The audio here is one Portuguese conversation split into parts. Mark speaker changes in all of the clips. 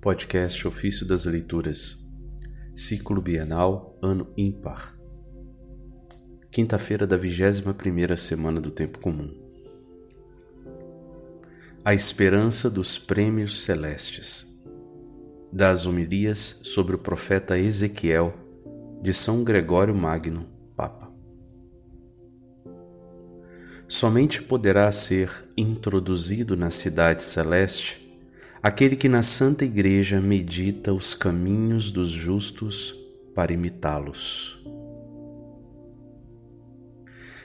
Speaker 1: Podcast Ofício das Leituras, Ciclo Bienal, Ano Ímpar. Quinta-feira da vigésima primeira semana do Tempo Comum. A esperança dos prêmios celestes. Das homilias sobre o profeta Ezequiel, de São Gregório Magno, Papa. Somente poderá ser introduzido na cidade celeste aquele que na Santa Igreja medita os caminhos dos justos para imitá-los.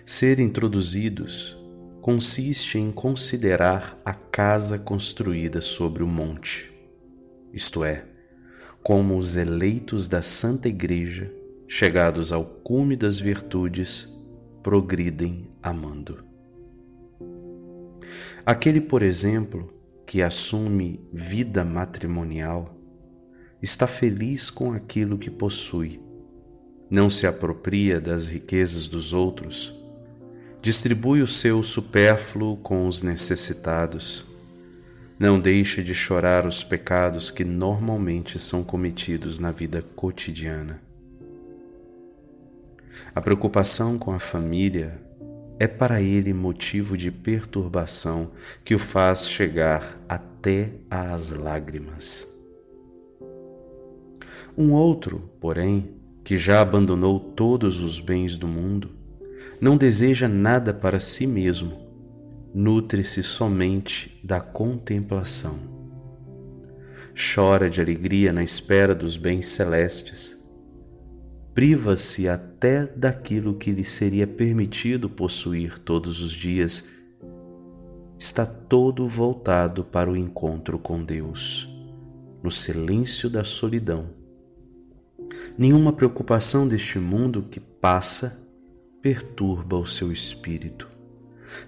Speaker 1: Ser introduzidos consiste em considerar a casa construída sobre o monte, isto é, como os eleitos da Santa Igreja, chegados ao cume das virtudes, progridem amando. Aquele, por exemplo, que assume vida matrimonial está feliz com aquilo que possui, não se apropria das riquezas dos outros, distribui o seu supérfluo com os necessitados, não deixa de chorar os pecados que normalmente são cometidos na vida cotidiana. A preocupação com a família é para ele motivo de perturbação que o faz chegar até às lágrimas. Um outro, porém, que já abandonou todos os bens do mundo, não deseja nada para si mesmo, nutre-se somente da contemplação. Chora de alegria na espera dos bens celestes priva-se até daquilo que lhe seria permitido possuir todos os dias, está todo voltado para o encontro com Deus, no silêncio da solidão. Nenhuma preocupação deste mundo que passa perturba o seu espírito,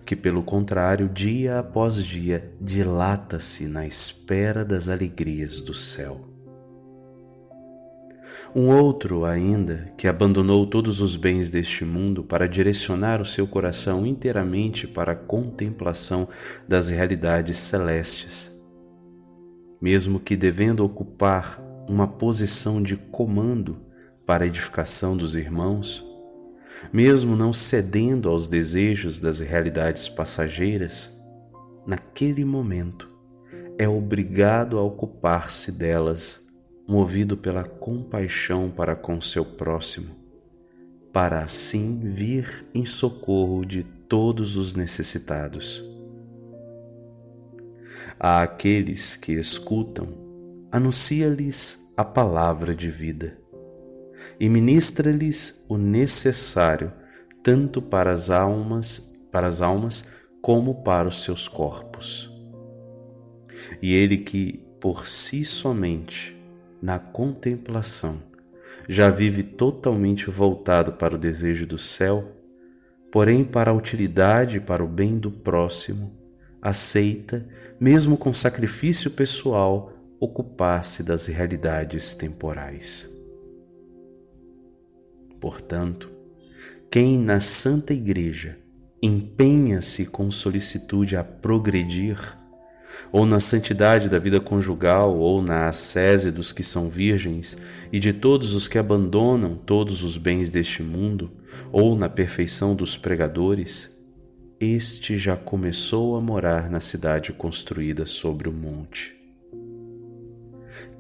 Speaker 1: que, pelo contrário, dia após dia dilata-se na espera das alegrias do céu. Um outro ainda, que abandonou todos os bens deste mundo para direcionar o seu coração inteiramente para a contemplação das realidades celestes. Mesmo que devendo ocupar uma posição de comando para a edificação dos irmãos, mesmo não cedendo aos desejos das realidades passageiras, naquele momento é obrigado a ocupar-se delas movido pela compaixão para com seu próximo, para assim vir em socorro de todos os necessitados. A aqueles que escutam, anuncia-lhes a palavra de vida e ministra-lhes o necessário tanto para as almas, para as almas como para os seus corpos. E ele que por si somente na contemplação, já vive totalmente voltado para o desejo do céu, porém para a utilidade e para o bem do próximo, aceita, mesmo com sacrifício pessoal, ocupar-se das realidades temporais. Portanto, quem na Santa Igreja empenha-se com solicitude a progredir, ou na santidade da vida conjugal, ou na ascese dos que são virgens, e de todos os que abandonam todos os bens deste mundo, ou na perfeição dos pregadores, este já começou a morar na cidade construída sobre o monte.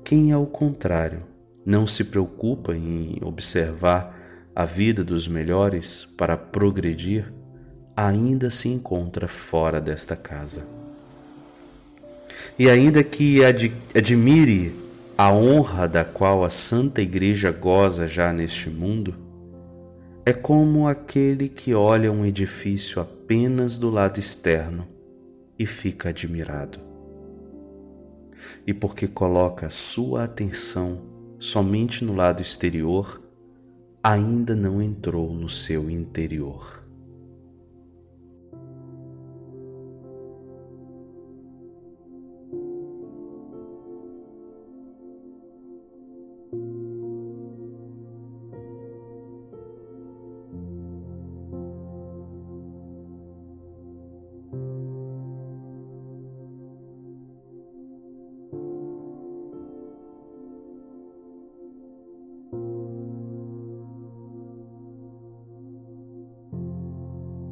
Speaker 1: Quem, ao contrário, não se preocupa em observar a vida dos melhores para progredir, ainda se encontra fora desta casa. E ainda que ad admire a honra da qual a Santa Igreja goza já neste mundo, é como aquele que olha um edifício apenas do lado externo e fica admirado. E porque coloca sua atenção somente no lado exterior, ainda não entrou no seu interior.